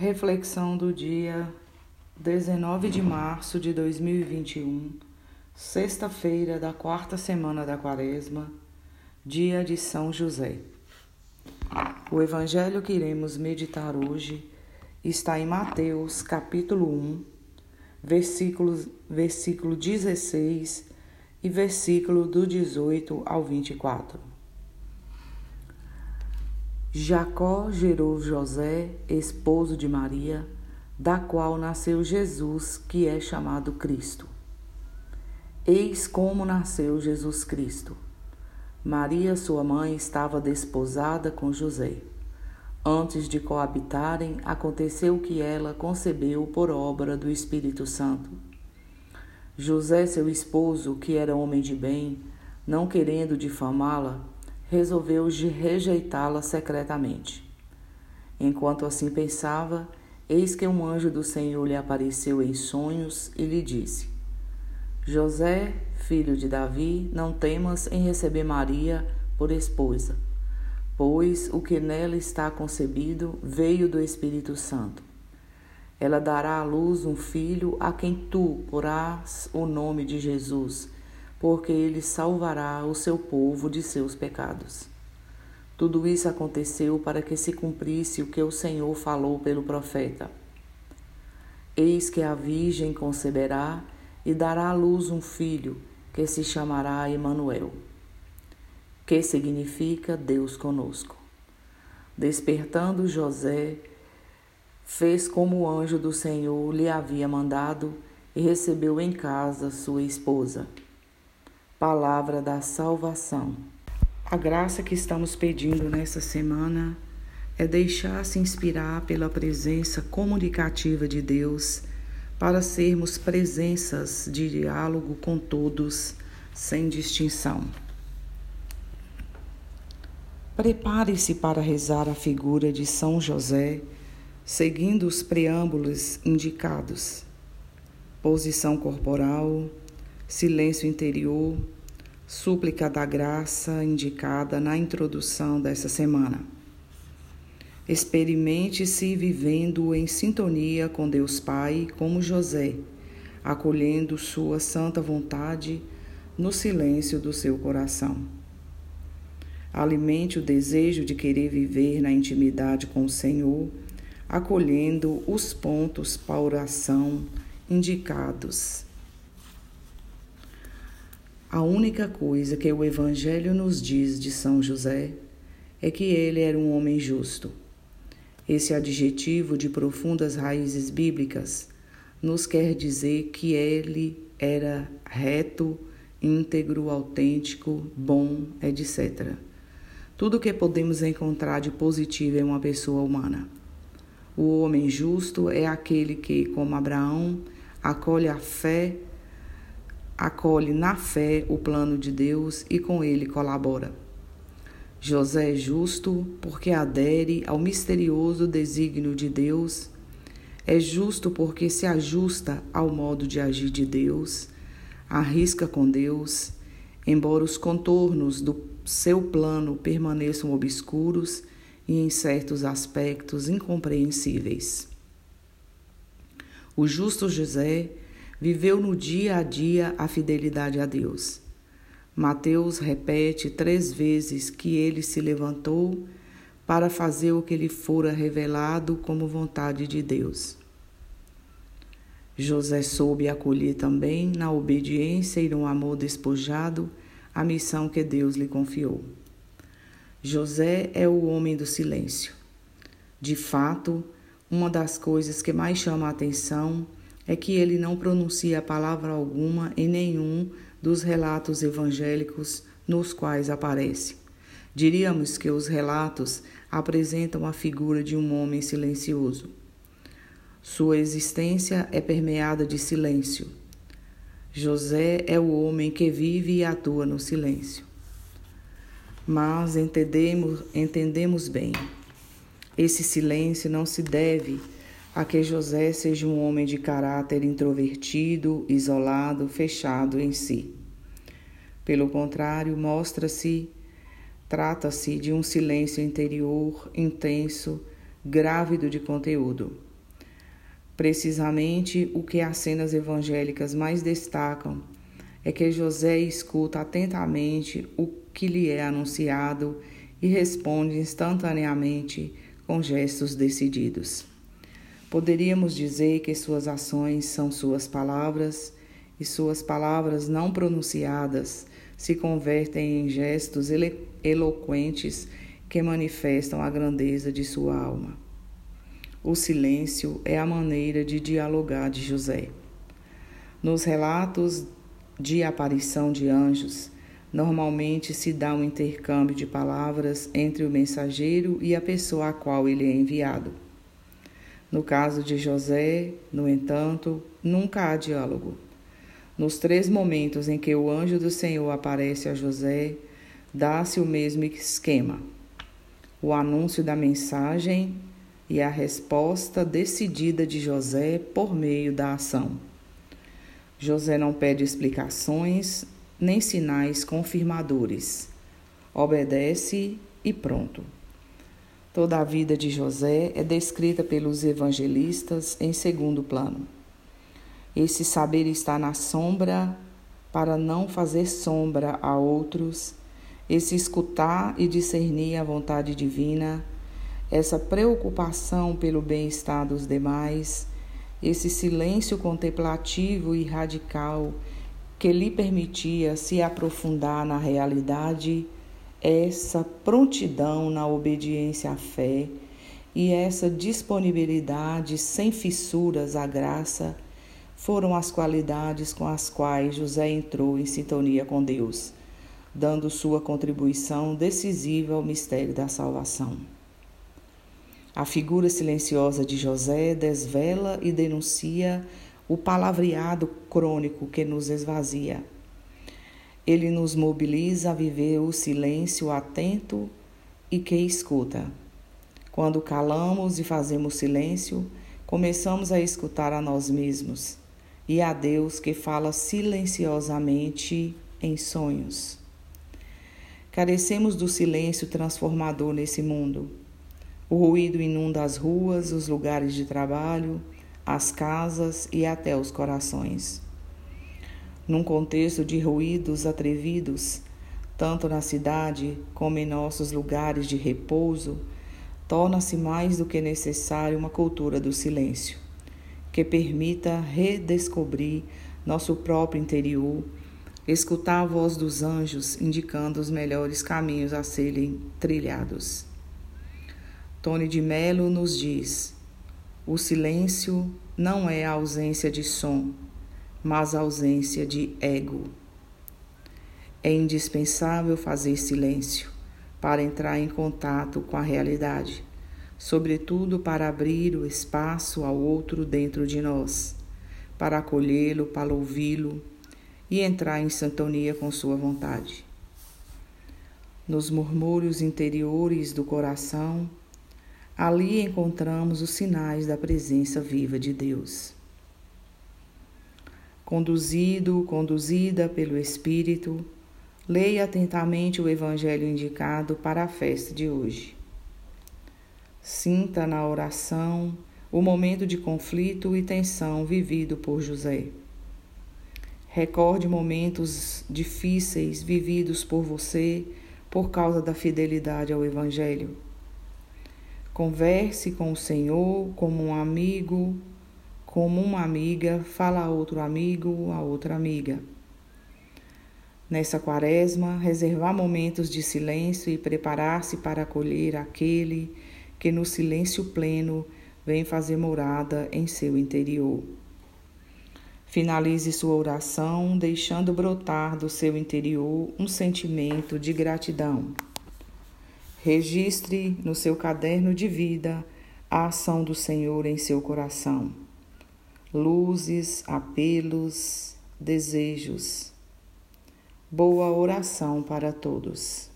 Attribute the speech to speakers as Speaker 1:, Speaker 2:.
Speaker 1: Reflexão do dia 19 de março de 2021, sexta-feira da quarta semana da Quaresma, dia de São José. O evangelho que iremos meditar hoje está em Mateus, capítulo 1, versículos, versículo 16 e versículo do 18 ao 24. Jacó gerou José, esposo de Maria, da qual nasceu Jesus, que é chamado Cristo. Eis como nasceu Jesus Cristo. Maria, sua mãe, estava desposada com José. Antes de coabitarem, aconteceu que ela concebeu por obra do Espírito Santo. José, seu esposo, que era homem de bem, não querendo difamá-la, resolveu rejeitá-la secretamente. Enquanto assim pensava, eis que um anjo do Senhor lhe apareceu em sonhos e lhe disse: José, filho de Davi, não temas em receber Maria por esposa, pois o que nela está concebido veio do Espírito Santo. Ela dará à luz um filho a quem tu porás o nome de Jesus porque ele salvará o seu povo de seus pecados. Tudo isso aconteceu para que se cumprisse o que o Senhor falou pelo profeta. Eis que a Virgem conceberá e dará à luz um filho, que se chamará Emanuel, que significa Deus conosco. Despertando José, fez como o anjo do Senhor lhe havia mandado e recebeu em casa sua esposa palavra da salvação. A graça que estamos pedindo nessa semana é deixar-se inspirar pela presença comunicativa de Deus para sermos presenças de diálogo com todos, sem distinção. Prepare-se para rezar a figura de São José, seguindo os preâmbulos indicados. Posição corporal, silêncio interior, súplica da graça indicada na introdução dessa semana. Experimente-se vivendo em sintonia com Deus Pai, como José, acolhendo sua santa vontade no silêncio do seu coração. Alimente o desejo de querer viver na intimidade com o Senhor, acolhendo os pontos para oração indicados a única coisa que o Evangelho nos diz de São José é que ele era um homem justo. Esse adjetivo de profundas raízes bíblicas nos quer dizer que ele era reto, íntegro, autêntico, bom, etc. Tudo o que podemos encontrar de positivo em uma pessoa humana. O homem justo é aquele que, como Abraão, acolhe a fé acolhe na fé o plano de Deus e com ele colabora. José é justo porque adere ao misterioso desígnio de Deus, é justo porque se ajusta ao modo de agir de Deus, arrisca com Deus, embora os contornos do seu plano permaneçam obscuros e em certos aspectos incompreensíveis. O justo José viveu no dia a dia a fidelidade a Deus. Mateus repete três vezes que ele se levantou para fazer o que lhe fora revelado como vontade de Deus. José soube acolher também, na obediência e no amor despojado, a missão que Deus lhe confiou. José é o homem do silêncio. De fato, uma das coisas que mais chama a atenção é que ele não pronuncia palavra alguma em nenhum dos relatos evangélicos nos quais aparece. Diríamos que os relatos apresentam a figura de um homem silencioso. Sua existência é permeada de silêncio. José é o homem que vive e atua no silêncio. Mas entendemos, entendemos bem, esse silêncio não se deve a que José seja um homem de caráter introvertido, isolado, fechado em si. Pelo contrário, mostra-se, trata-se de um silêncio interior intenso, grávido de conteúdo. Precisamente o que as cenas evangélicas mais destacam é que José escuta atentamente o que lhe é anunciado e responde instantaneamente com gestos decididos. Poderíamos dizer que suas ações são suas palavras e suas palavras não pronunciadas se convertem em gestos eloquentes que manifestam a grandeza de sua alma. O silêncio é a maneira de dialogar de José. Nos relatos de aparição de anjos, normalmente se dá um intercâmbio de palavras entre o mensageiro e a pessoa a qual ele é enviado. No caso de José, no entanto, nunca há diálogo. Nos três momentos em que o anjo do Senhor aparece a José, dá-se o mesmo esquema o anúncio da mensagem e a resposta decidida de José por meio da ação. José não pede explicações nem sinais confirmadores. Obedece e pronto. Toda a vida de José é descrita pelos evangelistas em segundo plano. Esse saber está na sombra para não fazer sombra a outros esse escutar e discernir a vontade divina, essa preocupação pelo bem-estar dos demais, esse silêncio contemplativo e radical que lhe permitia se aprofundar na realidade, essa prontidão na obediência à fé e essa disponibilidade sem fissuras à graça foram as qualidades com as quais José entrou em sintonia com Deus dando sua contribuição decisiva ao mistério da salvação. A figura silenciosa de José desvela e denuncia o palavreado crônico que nos esvazia. Ele nos mobiliza a viver o silêncio atento e que escuta. Quando calamos e fazemos silêncio, começamos a escutar a nós mesmos e a Deus que fala silenciosamente em sonhos. Carecemos do silêncio transformador nesse mundo. O ruído inunda as ruas, os lugares de trabalho, as casas e até os corações. Num contexto de ruídos atrevidos, tanto na cidade como em nossos lugares de repouso, torna-se mais do que necessário uma cultura do silêncio, que permita redescobrir nosso próprio interior escutar a voz dos anjos indicando os melhores caminhos a serem trilhados. Tony de Mello nos diz: o silêncio não é a ausência de som, mas ausência de ego. É indispensável fazer silêncio para entrar em contato com a realidade, sobretudo para abrir o espaço ao outro dentro de nós, para acolhê-lo, para ouvi-lo, e entrar em sintonia com Sua vontade. Nos murmúrios interiores do coração, ali encontramos os sinais da presença viva de Deus. Conduzido, conduzida pelo Espírito, leia atentamente o Evangelho indicado para a festa de hoje. Sinta na oração o momento de conflito e tensão vivido por José. Recorde momentos difíceis vividos por você por causa da fidelidade ao Evangelho. Converse com o Senhor como um amigo, como uma amiga, fala a outro amigo, a outra amiga. Nessa quaresma, reservar momentos de silêncio e preparar-se para acolher aquele que no silêncio pleno vem fazer morada em seu interior. Finalize sua oração deixando brotar do seu interior um sentimento de gratidão. Registre no seu caderno de vida a ação do Senhor em seu coração. Luzes, apelos, desejos. Boa oração para todos.